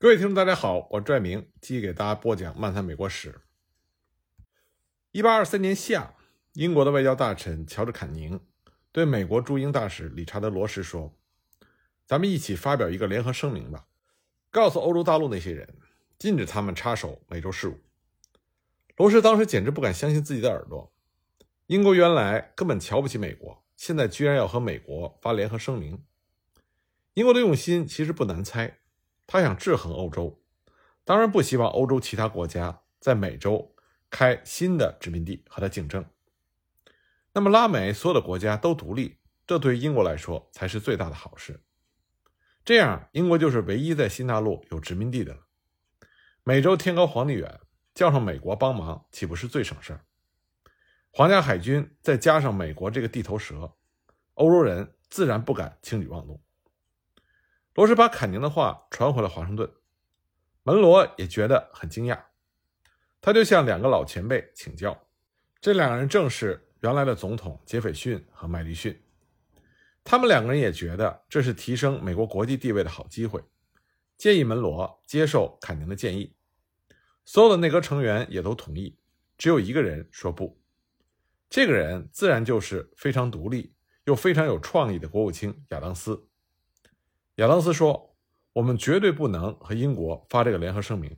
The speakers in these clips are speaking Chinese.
各位听众，大家好，我拽明继续给大家播讲《漫谈美国史》。一八二三年夏，英国的外交大臣乔治·坎宁对美国驻英大使理查德·罗什说：“咱们一起发表一个联合声明吧，告诉欧洲大陆那些人，禁止他们插手美洲事务。”罗什当时简直不敢相信自己的耳朵。英国原来根本瞧不起美国，现在居然要和美国发联合声明。英国的用心其实不难猜。他想制衡欧洲，当然不希望欧洲其他国家在美洲开新的殖民地和他竞争。那么拉美所有的国家都独立，这对于英国来说才是最大的好事。这样，英国就是唯一在新大陆有殖民地的了。美洲天高皇帝远，叫上美国帮忙，岂不是最省事儿？皇家海军再加上美国这个地头蛇，欧洲人自然不敢轻举妄动。罗什把坎宁的话传回了华盛顿，门罗也觉得很惊讶，他就向两个老前辈请教。这两个人正是原来的总统杰斐逊和麦迪逊，他们两个人也觉得这是提升美国国际地位的好机会，建议门罗接受坎宁的建议。所有的内阁成员也都同意，只有一个人说不。这个人自然就是非常独立又非常有创意的国务卿亚当斯。亚当斯说：“我们绝对不能和英国发这个联合声明，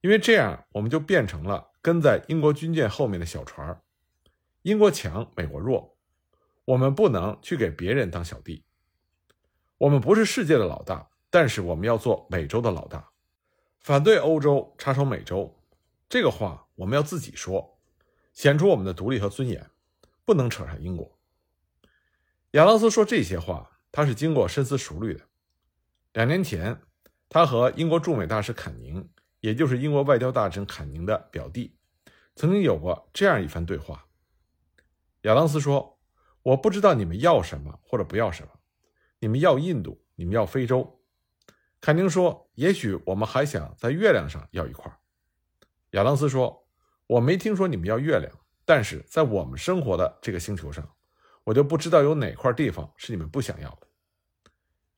因为这样我们就变成了跟在英国军舰后面的小船。英国强，美国弱，我们不能去给别人当小弟。我们不是世界的老大，但是我们要做美洲的老大。反对欧洲插手美洲，这个话我们要自己说，显出我们的独立和尊严，不能扯上英国。”亚当斯说这些话，他是经过深思熟虑的。两年前，他和英国驻美大使坎宁，也就是英国外交大臣坎宁的表弟，曾经有过这样一番对话。亚当斯说：“我不知道你们要什么或者不要什么，你们要印度，你们要非洲。”坎宁说：“也许我们还想在月亮上要一块。”亚当斯说：“我没听说你们要月亮，但是在我们生活的这个星球上，我就不知道有哪块地方是你们不想要的。”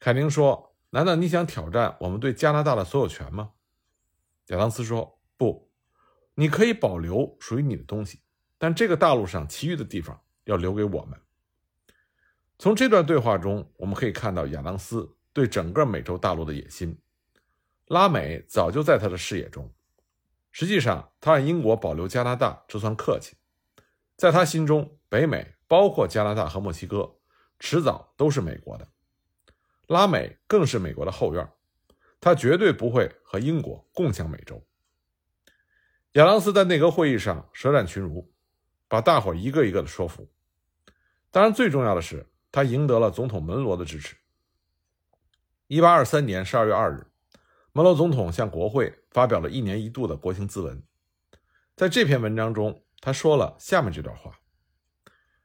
坎宁说。难道你想挑战我们对加拿大的所有权吗？亚当斯说：“不，你可以保留属于你的东西，但这个大陆上其余的地方要留给我们。”从这段对话中，我们可以看到亚当斯对整个美洲大陆的野心。拉美早就在他的视野中。实际上，他让英国保留加拿大，这算客气。在他心中，北美包括加拿大和墨西哥，迟早都是美国的。拉美更是美国的后院，他绝对不会和英国共享美洲。亚当斯在内阁会议上舌战群儒，把大伙一个一个的说服。当然，最重要的是他赢得了总统门罗的支持。一八二三年十二月二日，门罗总统向国会发表了一年一度的国情咨文。在这篇文章中，他说了下面这段话：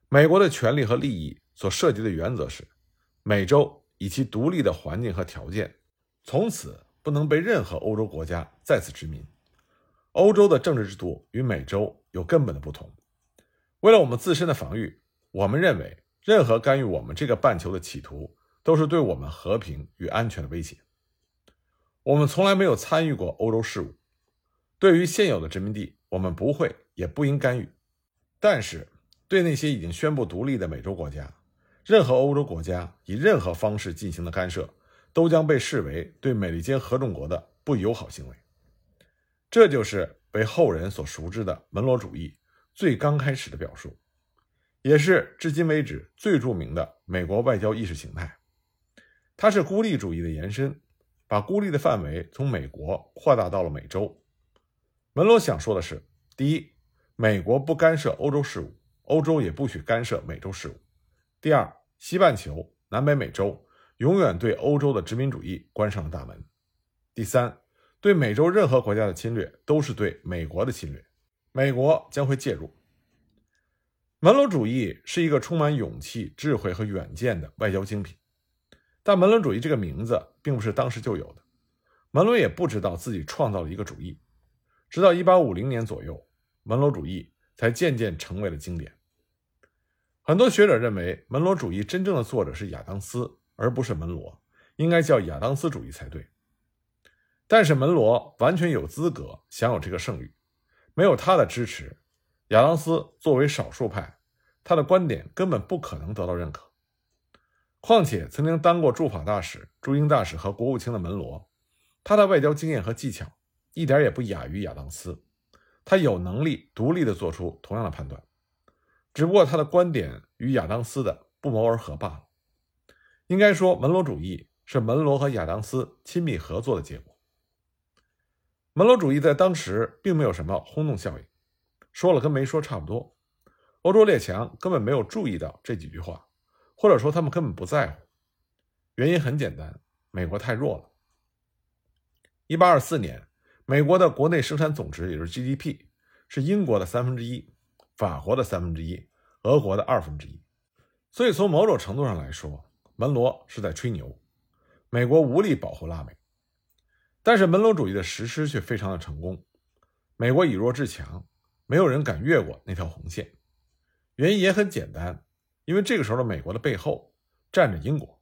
美国的权利和利益所涉及的原则是美洲。以其独立的环境和条件，从此不能被任何欧洲国家再次殖民。欧洲的政治制度与美洲有根本的不同。为了我们自身的防御，我们认为任何干预我们这个半球的企图，都是对我们和平与安全的威胁。我们从来没有参与过欧洲事务，对于现有的殖民地，我们不会也不应干预。但是，对那些已经宣布独立的美洲国家，任何欧洲国家以任何方式进行的干涉，都将被视为对美利坚合众国的不友好行为。这就是被后人所熟知的门罗主义最刚开始的表述，也是至今为止最著名的美国外交意识形态。它是孤立主义的延伸，把孤立的范围从美国扩大到了美洲。门罗想说的是：第一，美国不干涉欧洲事务，欧洲也不许干涉美洲事务；第二，西半球、南北美洲永远对欧洲的殖民主义关上了大门。第三，对美洲任何国家的侵略都是对美国的侵略，美国将会介入。门罗主义是一个充满勇气、智慧和远见的外交精品，但门罗主义这个名字并不是当时就有的，门罗也不知道自己创造了一个主义，直到1850年左右，门罗主义才渐渐成为了经典。很多学者认为，门罗主义真正的作者是亚当斯，而不是门罗，应该叫亚当斯主义才对。但是门罗完全有资格享有这个盛誉，没有他的支持，亚当斯作为少数派，他的观点根本不可能得到认可。况且，曾经当过驻法大使、驻英大使和国务卿的门罗，他的外交经验和技巧一点也不亚于亚当斯，他有能力独立地做出同样的判断，只不过他的观点与亚当斯的不谋而合罢了。应该说，门罗主义是门罗和亚当斯亲密合作的结果。门罗主义在当时并没有什么轰动效应，说了跟没说差不多。欧洲列强根本没有注意到这几句话，或者说他们根本不在乎。原因很简单，美国太弱了。一八二四年，美国的国内生产总值，也就是 GDP，是英国的三分之一，法国的三分之一，俄国的二分之一。所以从某种程度上来说，门罗是在吹牛，美国无力保护拉美。但是门罗主义的实施却非常的成功，美国以弱制强，没有人敢越过那条红线。原因也很简单，因为这个时候的美国的背后站着英国。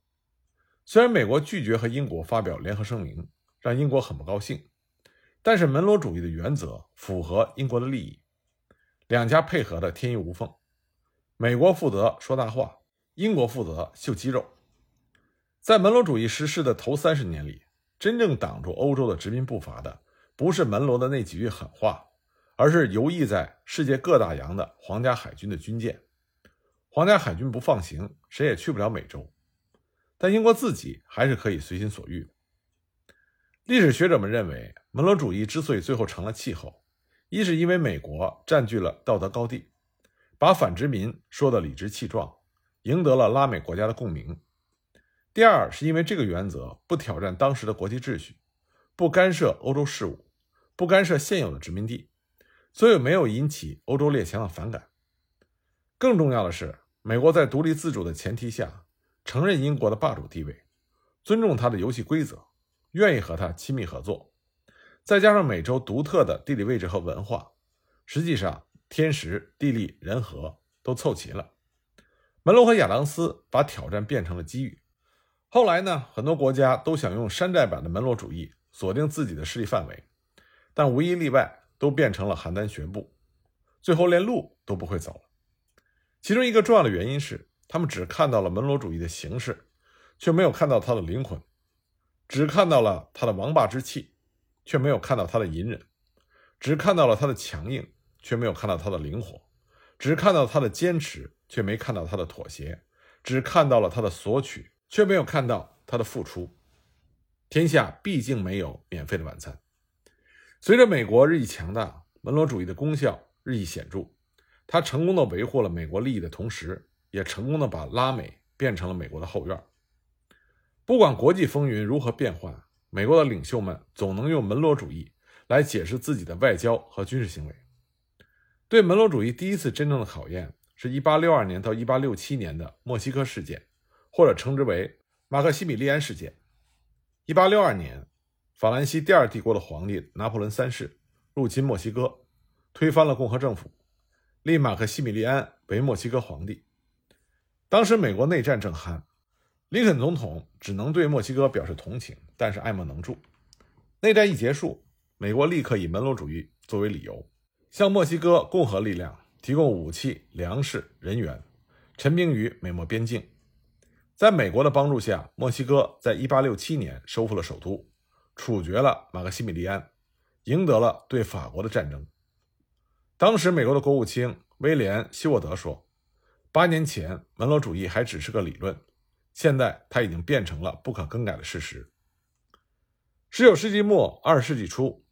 虽然美国拒绝和英国发表联合声明，让英国很不高兴，但是门罗主义的原则符合英国的利益，两家配合的天衣无缝。美国负责说大话，英国负责秀肌肉。在门罗主义实施的头三十年里。真正挡住欧洲的殖民步伐的，不是门罗的那几句狠话，而是游弋在世界各大洋的皇家海军的军舰。皇家海军不放行，谁也去不了美洲。但英国自己还是可以随心所欲。历史学者们认为，门罗主义之所以最后成了气候，一是因为美国占据了道德高地，把反殖民说得理直气壮，赢得了拉美国家的共鸣。第二，是因为这个原则不挑战当时的国际秩序，不干涉欧洲事务，不干涉现有的殖民地，所以没有引起欧洲列强的反感。更重要的是，美国在独立自主的前提下，承认英国的霸主地位，尊重他的游戏规则，愿意和他亲密合作。再加上美洲独特的地理位置和文化，实际上天时、地利、人和都凑齐了。门罗和亚当斯把挑战变成了机遇。后来呢，很多国家都想用山寨版的门罗主义锁定自己的势力范围，但无一例外都变成了邯郸学步，最后连路都不会走了。其中一个重要的原因是，他们只看到了门罗主义的形式，却没有看到它的灵魂；只看到了他的王霸之气，却没有看到他的隐忍；只看到了他的强硬，却没有看到他的灵活；只看到他的坚持，却没看到他的妥协；只看到了他的索取。却没有看到他的付出。天下毕竟没有免费的晚餐。随着美国日益强大，门罗主义的功效日益显著。他成功的维护了美国利益的同时，也成功的把拉美变成了美国的后院。不管国际风云如何变幻，美国的领袖们总能用门罗主义来解释自己的外交和军事行为。对门罗主义第一次真正的考验，是一八六二年到一八六七年的墨西哥事件。或者称之为马克西米利安事件。一八六二年，法兰西第二帝国的皇帝拿破仑三世入侵墨西哥，推翻了共和政府，立马克西米利安为墨西哥皇帝。当时美国内战正酣，林肯总统只能对墨西哥表示同情，但是爱莫能助。内战一结束，美国立刻以门罗主义作为理由，向墨西哥共和力量提供武器、粮食、人员，陈兵于美墨边境。在美国的帮助下，墨西哥在1867年收复了首都，处决了马克西米利安，赢得了对法国的战争。当时，美国的国务卿威廉·希沃德说：“八年前，门罗主义还只是个理论，现在它已经变成了不可更改的事实。”19 世纪末，20世纪初，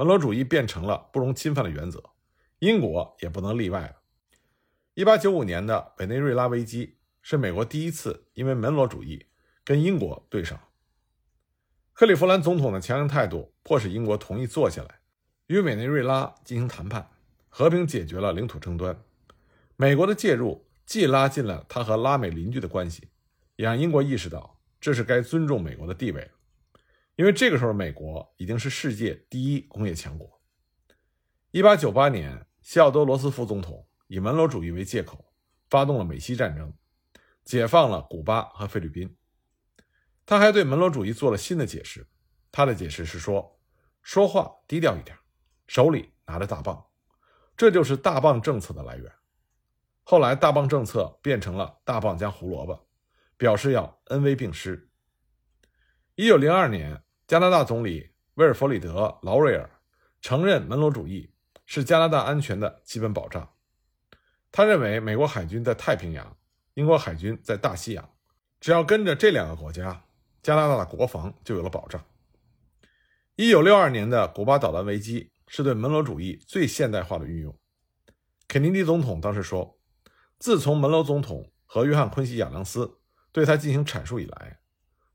门罗主义变成了不容侵犯的原则，英国也不能例外了。1895年的委内瑞拉危机。是美国第一次因为门罗主义跟英国对上。克利夫兰总统的强硬态度迫使英国同意坐下来与委内瑞拉进行谈判，和平解决了领土争端。美国的介入既拉近了他和拉美邻居的关系，也让英国意识到这是该尊重美国的地位。因为这个时候，美国已经是世界第一工业强国。1898年，西奥多·罗斯福总统以门罗主义为借口，发动了美西战争。解放了古巴和菲律宾，他还对门罗主义做了新的解释。他的解释是说，说话低调一点，手里拿着大棒，这就是大棒政策的来源。后来，大棒政策变成了大棒加胡萝卜，表示要恩威并施。一九零二年，加拿大总理威尔弗里德·劳瑞尔承认门罗主义是加拿大安全的基本保障。他认为，美国海军在太平洋，英国海军在大西洋，只要跟着这两个国家，加拿大的国防就有了保障。一九六二年的古巴导弹危机是对门罗主义最现代化的运用。肯尼迪总统当时说：“自从门罗总统和约翰·昆西亚当斯对他进行阐述以来，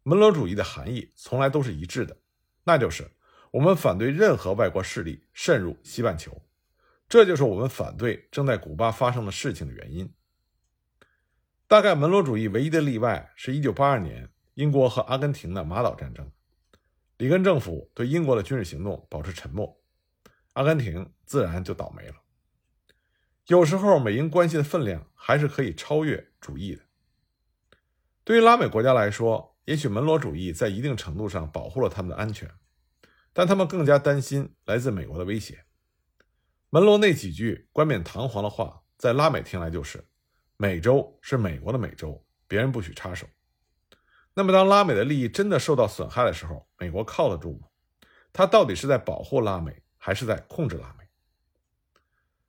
门罗主义的含义从来都是一致的，那就是我们反对任何外国势力渗入西半球。”这就是我们反对正在古巴发生的事情的原因。大概门罗主义唯一的例外是1982年英国和阿根廷的马岛战争，里根政府对英国的军事行动保持沉默，阿根廷自然就倒霉了。有时候美英关系的分量还是可以超越主义的。对于拉美国家来说，也许门罗主义在一定程度上保护了他们的安全，但他们更加担心来自美国的威胁。门罗那几句冠冕堂皇的话，在拉美听来就是“美洲是美国的美洲，别人不许插手”。那么，当拉美的利益真的受到损害的时候，美国靠得住吗？他到底是在保护拉美，还是在控制拉美？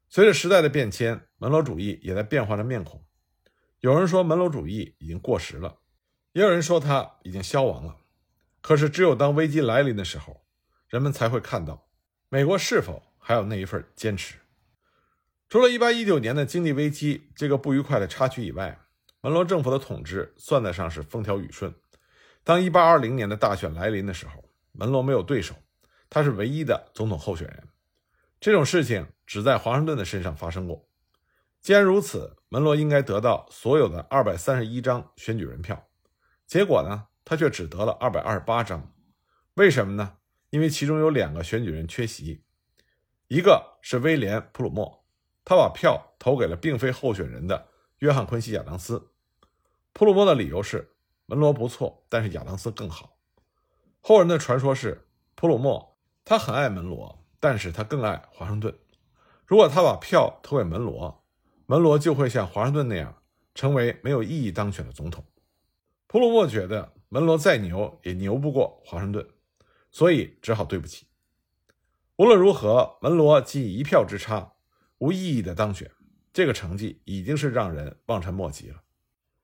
随着时代的变迁，门罗主义也在变换着面孔。有人说门罗主义已经过时了，也有人说他已经消亡了。可是，只有当危机来临的时候，人们才会看到美国是否。还有那一份坚持。除了1819年的经济危机这个不愉快的插曲以外，门罗政府的统治算得上是风调雨顺。当1820年的大选来临的时候，门罗没有对手，他是唯一的总统候选人。这种事情只在华盛顿的身上发生过。既然如此，门罗应该得到所有的231张选举人票。结果呢，他却只得了228张。为什么呢？因为其中有两个选举人缺席。一个是威廉·普鲁默，他把票投给了并非候选人的约翰·昆西亚当斯。普鲁默的理由是门罗不错，但是亚当斯更好。后人的传说是普鲁默他很爱门罗，但是他更爱华盛顿。如果他把票投给门罗，门罗就会像华盛顿那样成为没有意义当选的总统。普鲁默觉得门罗再牛也牛不过华盛顿，所以只好对不起。无论如何，门罗仅以一票之差无意义的当选，这个成绩已经是让人望尘莫及了。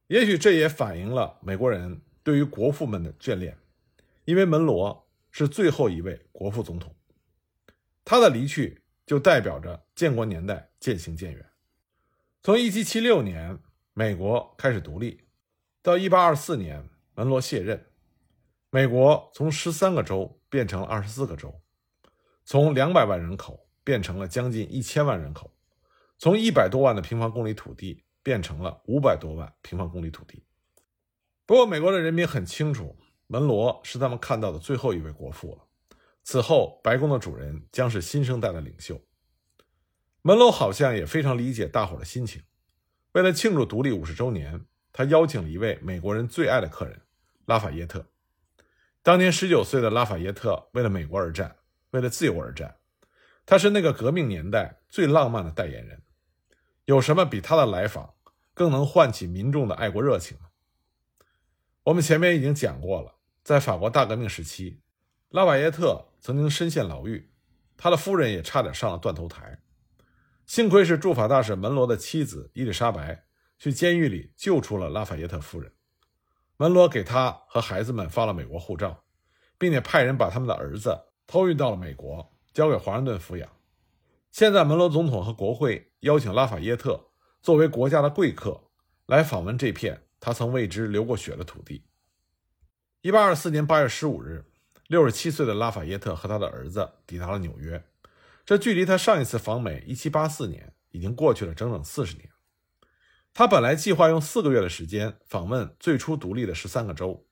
也许这也反映了美国人对于国父们的眷恋，因为门罗是最后一位国父总统，他的离去就代表着建国年代渐行渐远。从1776年美国开始独立，到1824年门罗卸任，美国从十三个州变成了二十四个州。从两百万人口变成了将近一千万人口，从一百多万的平方公里土地变成了五百多万平方公里土地。不过，美国的人民很清楚，门罗是他们看到的最后一位国父了。此后，白宫的主人将是新生代的领袖。门罗好像也非常理解大伙的心情。为了庆祝独立五十周年，他邀请了一位美国人最爱的客人——拉法耶特。当年十九岁的拉法耶特为了美国而战。为了自由而战，他是那个革命年代最浪漫的代言人。有什么比他的来访更能唤起民众的爱国热情呢？我们前面已经讲过了，在法国大革命时期，拉瓦耶特曾经深陷牢狱，他的夫人也差点上了断头台。幸亏是驻法大使门罗的妻子伊丽莎白去监狱里救出了拉法耶特夫人。门罗给他和孩子们发了美国护照，并且派人把他们的儿子。偷运到了美国，交给华盛顿抚养。现在，门罗总统和国会邀请拉法耶特作为国家的贵客来访问这片他曾为之流过血的土地。一八二四年八月十五日，六十七岁的拉法耶特和他的儿子抵达了纽约。这距离他上一次访美一七八四年已经过去了整整四十年。他本来计划用四个月的时间访问最初独立的十三个州，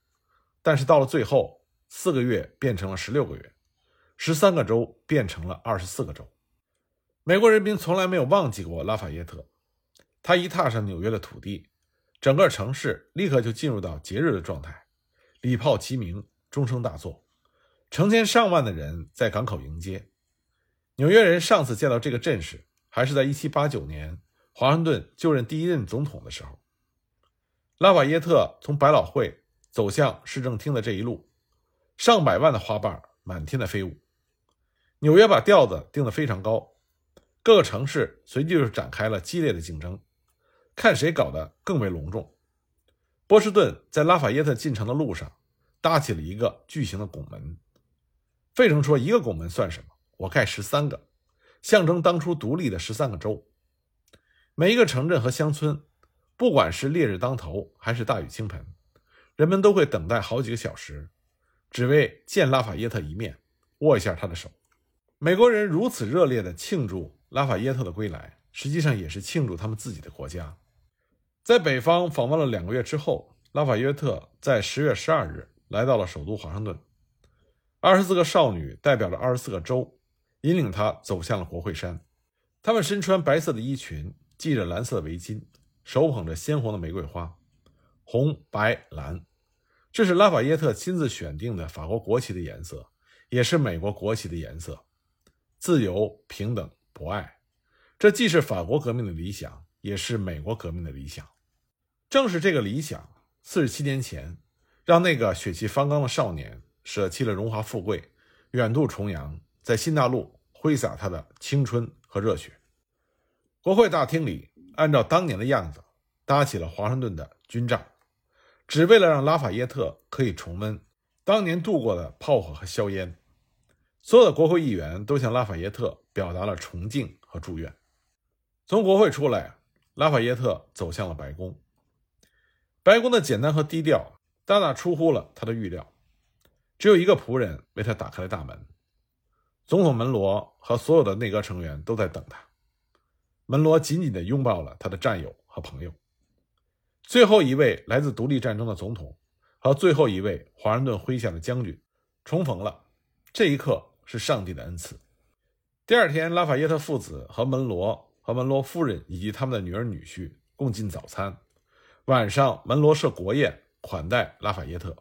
但是到了最后，四个月变成了十六个月。十三个州变成了二十四个州，美国人民从来没有忘记过拉法耶特。他一踏上纽约的土地，整个城市立刻就进入到节日的状态，礼炮齐鸣，钟声大作，成千上万的人在港口迎接。纽约人上次见到这个阵势，还是在1789年华盛顿就任第一任总统的时候。拉法耶特从百老汇走向市政厅的这一路，上百万的花瓣满天的飞舞。纽约把调子定得非常高，各个城市随即就展开了激烈的竞争，看谁搞得更为隆重。波士顿在拉法耶特进城的路上搭起了一个巨型的拱门。费城说：“一个拱门算什么？我盖十三个，象征当初独立的十三个州。每一个城镇和乡村，不管是烈日当头还是大雨倾盆，人们都会等待好几个小时，只为见拉法耶特一面，握一下他的手。”美国人如此热烈地庆祝拉法耶特的归来，实际上也是庆祝他们自己的国家。在北方访问了两个月之后，拉法耶特在十月十二日来到了首都华盛顿。二十四个少女代表着二十四个州，引领他走向了国会山。她们身穿白色的衣裙，系着蓝色围巾，手捧着鲜红的玫瑰花，红、白、蓝，这是拉法耶特亲自选定的法国国旗的颜色，也是美国国旗的颜色。自由、平等、博爱，这既是法国革命的理想，也是美国革命的理想。正是这个理想，四十七年前，让那个血气方刚的少年舍弃了荣华富贵，远渡重洋，在新大陆挥洒他的青春和热血。国会大厅里，按照当年的样子搭起了华盛顿的军帐，只为了让拉法耶特可以重温当年度过的炮火和硝烟。所有的国会议员都向拉法耶特表达了崇敬和祝愿。从国会出来，拉法耶特走向了白宫。白宫的简单和低调大大出乎了他的预料，只有一个仆人为他打开了大门。总统门罗和所有的内阁成员都在等他。门罗紧紧地拥抱了他的战友和朋友。最后一位来自独立战争的总统和最后一位华盛顿麾下的将军重逢了。这一刻。是上帝的恩赐。第二天，拉法耶特父子和门罗和门罗夫人以及他们的女儿女婿共进早餐。晚上，门罗设国宴款待拉法耶特，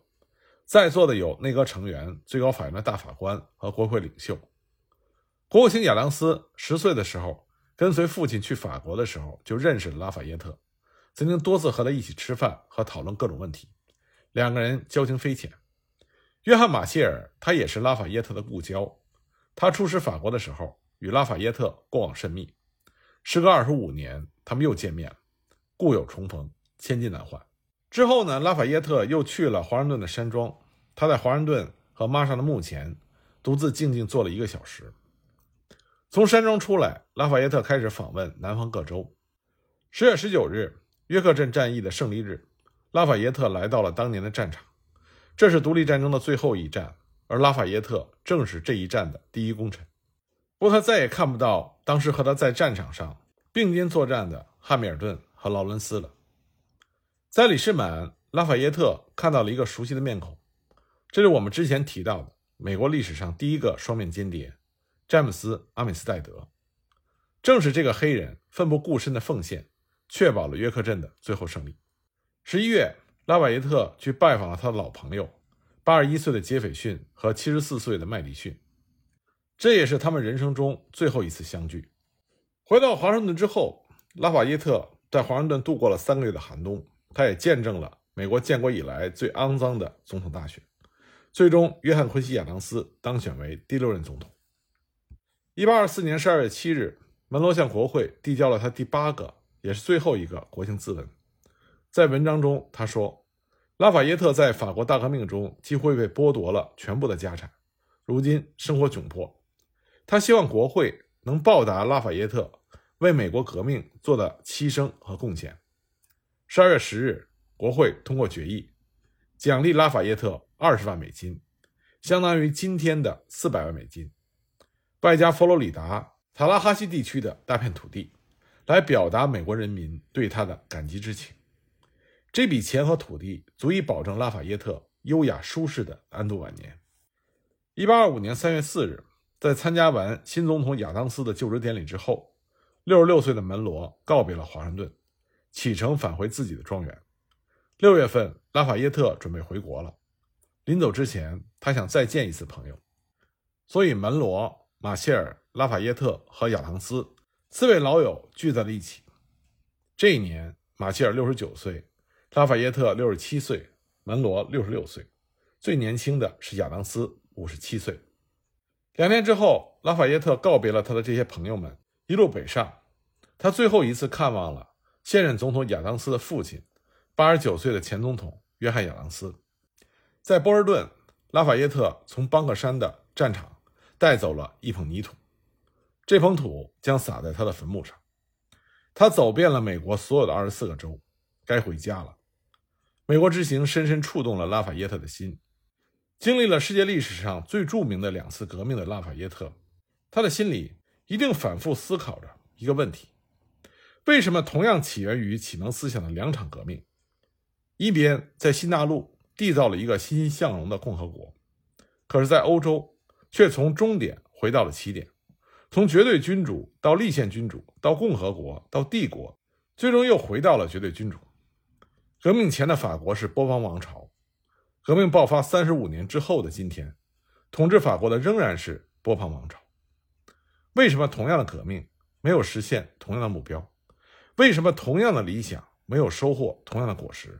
在座的有内阁成员、最高法院的大法官和国会领袖。国务卿亚当斯十岁的时候，跟随父亲去法国的时候，就认识了拉法耶特，曾经多次和他一起吃饭和讨论各种问题，两个人交情匪浅。约翰·马歇尔，他也是拉法耶特的故交。他出使法国的时候，与拉法耶特过往甚密。时隔二十五年，他们又见面了，故友重逢，千金难换。之后呢，拉法耶特又去了华盛顿的山庄。他在华盛顿和玛莎的墓前，独自静静坐了一个小时。从山庄出来，拉法耶特开始访问南方各州。十月十九日，约克镇战役的胜利日，拉法耶特来到了当年的战场。这是独立战争的最后一战。而拉法耶特正是这一战的第一功臣，不过他再也看不到当时和他在战场上并肩作战的汉密尔顿和劳伦斯了。在里士满，拉法耶特看到了一个熟悉的面孔，这是我们之前提到的美国历史上第一个双面间谍——詹姆斯·阿米斯戴德。正是这个黑人奋不顾身的奉献，确保了约克镇的最后胜利。十一月，拉法耶特去拜访了他的老朋友。八十一岁的杰斐逊和七十四岁的麦迪逊，这也是他们人生中最后一次相聚。回到华盛顿之后，拉法耶特在华盛顿度过了三个月的寒冬。他也见证了美国建国以来最肮脏的总统大选。最终，约翰·昆西亚当斯当选为第六任总统。一八二四年十二月七日，门罗向国会递交了他第八个，也是最后一个国情咨文。在文章中，他说。拉法耶特在法国大革命中几乎被剥夺了全部的家产，如今生活窘迫。他希望国会能报答拉法耶特为美国革命做的牺牲和贡献。十二月十日，国会通过决议，奖励拉法耶特二十万美金，相当于今天的四百万美金，外加佛罗里达塔拉哈西地区的大片土地，来表达美国人民对他的感激之情。这笔钱和土地足以保证拉法耶特优雅舒适的安度晚年。一八二五年三月四日，在参加完新总统亚当斯的就职典礼之后，六十六岁的门罗告别了华盛顿，启程返回自己的庄园。六月份，拉法耶特准备回国了。临走之前，他想再见一次朋友。所以门罗、马歇尔、拉法耶特和亚当斯四位老友聚在了一起。这一年，马歇尔六十九岁，拉法耶特六十七岁，门罗六十六岁，最年轻的是亚当斯，五十七岁。两天之后，拉法耶特告别了他的这些朋友们，一路北上。他最后一次看望了现任总统亚当斯的父亲，八十九岁的前总统约翰·亚当斯。在波尔顿，拉法耶特从邦克山的战场带走了一捧泥土，这捧土将撒在他的坟墓上。他走遍了美国所有的二十四个州，该回家了。美国之行深深触动了拉法耶特的心。经历了世界历史上最著名的两次革命的拉法耶特，他的心里一定反复思考着一个问题：为什么同样起源于启蒙思想的两场革命，一边在新大陆缔造了一个欣欣向荣的共和国，可是，在欧洲却从终点回到了起点，从绝对君主到立宪君主，到共和国，到帝国，最终又回到了绝对君主。革命前的法国是波旁王朝。革命爆发三十五年之后的今天，统治法国的仍然是波旁王朝。为什么同样的革命没有实现同样的目标？为什么同样的理想没有收获同样的果实？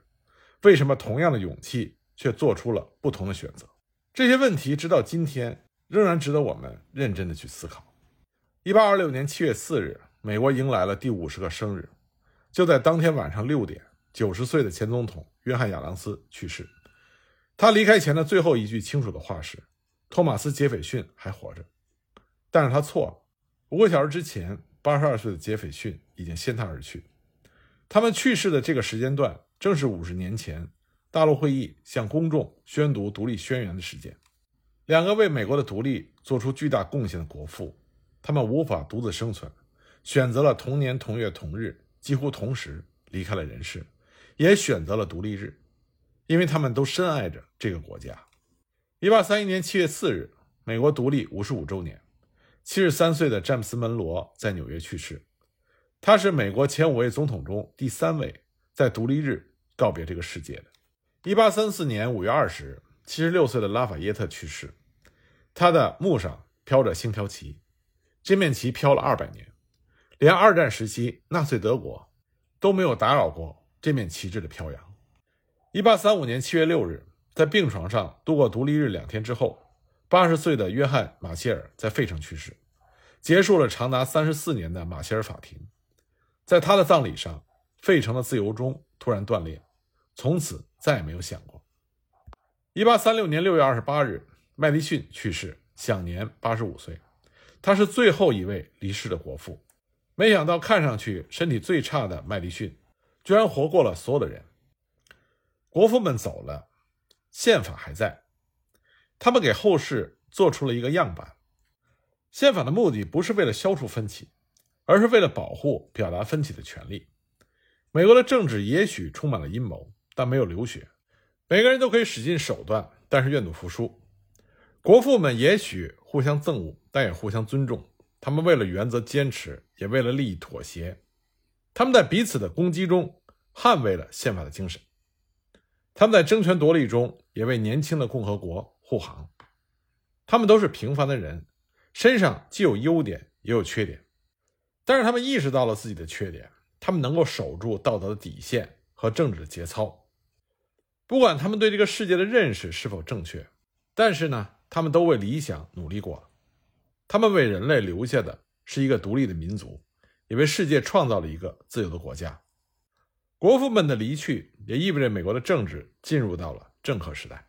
为什么同样的勇气却做出了不同的选择？这些问题直到今天仍然值得我们认真的去思考。一八二六年七月四日，美国迎来了第五十个生日。就在当天晚上六点，九十岁的前总统约翰·亚当斯去世。他离开前的最后一句清楚的话是：“托马斯·杰斐逊还活着。”但是他错了。五个小时之前，八十二岁的杰斐逊已经先他而去。他们去世的这个时间段，正是五十年前大陆会议向公众宣读独立宣言的时间。两个为美国的独立做出巨大贡献的国父，他们无法独自生存，选择了同年同月同日，几乎同时离开了人世，也选择了独立日。因为他们都深爱着这个国家。一八三一年七月四日，美国独立五十五周年，七十三岁的詹姆斯·门罗在纽约去世。他是美国前五位总统中第三位在独立日告别这个世界的。一八三四年五月二十日，七十六岁的拉法耶特去世，他的墓上飘着星条旗，这面旗飘了二百年，连二战时期纳粹德国都没有打扰过这面旗帜的飘扬。一八三五年七月六日，在病床上度过独立日两天之后，八十岁的约翰·马歇尔在费城去世，结束了长达三十四年的马歇尔法庭。在他的葬礼上，费城的自由钟突然断裂，从此再也没有响过。一八三六年六月二十八日，麦迪逊去世，享年八十五岁。他是最后一位离世的国父。没想到，看上去身体最差的麦迪逊，居然活过了所有的人。国父们走了，宪法还在。他们给后世做出了一个样板。宪法的目的不是为了消除分歧，而是为了保护表达分歧的权利。美国的政治也许充满了阴谋，但没有流血。每个人都可以使尽手段，但是愿赌服输。国父们也许互相憎恶，但也互相尊重。他们为了原则坚持，也为了利益妥协。他们在彼此的攻击中捍卫了宪法的精神。他们在争权夺利中也为年轻的共和国护航。他们都是平凡的人，身上既有优点也有缺点，但是他们意识到了自己的缺点，他们能够守住道德的底线和政治的节操。不管他们对这个世界的认识是否正确，但是呢，他们都为理想努力过。他们为人类留下的是一个独立的民族，也为世界创造了一个自由的国家。国父们的离去，也意味着美国的政治进入到了政客时代。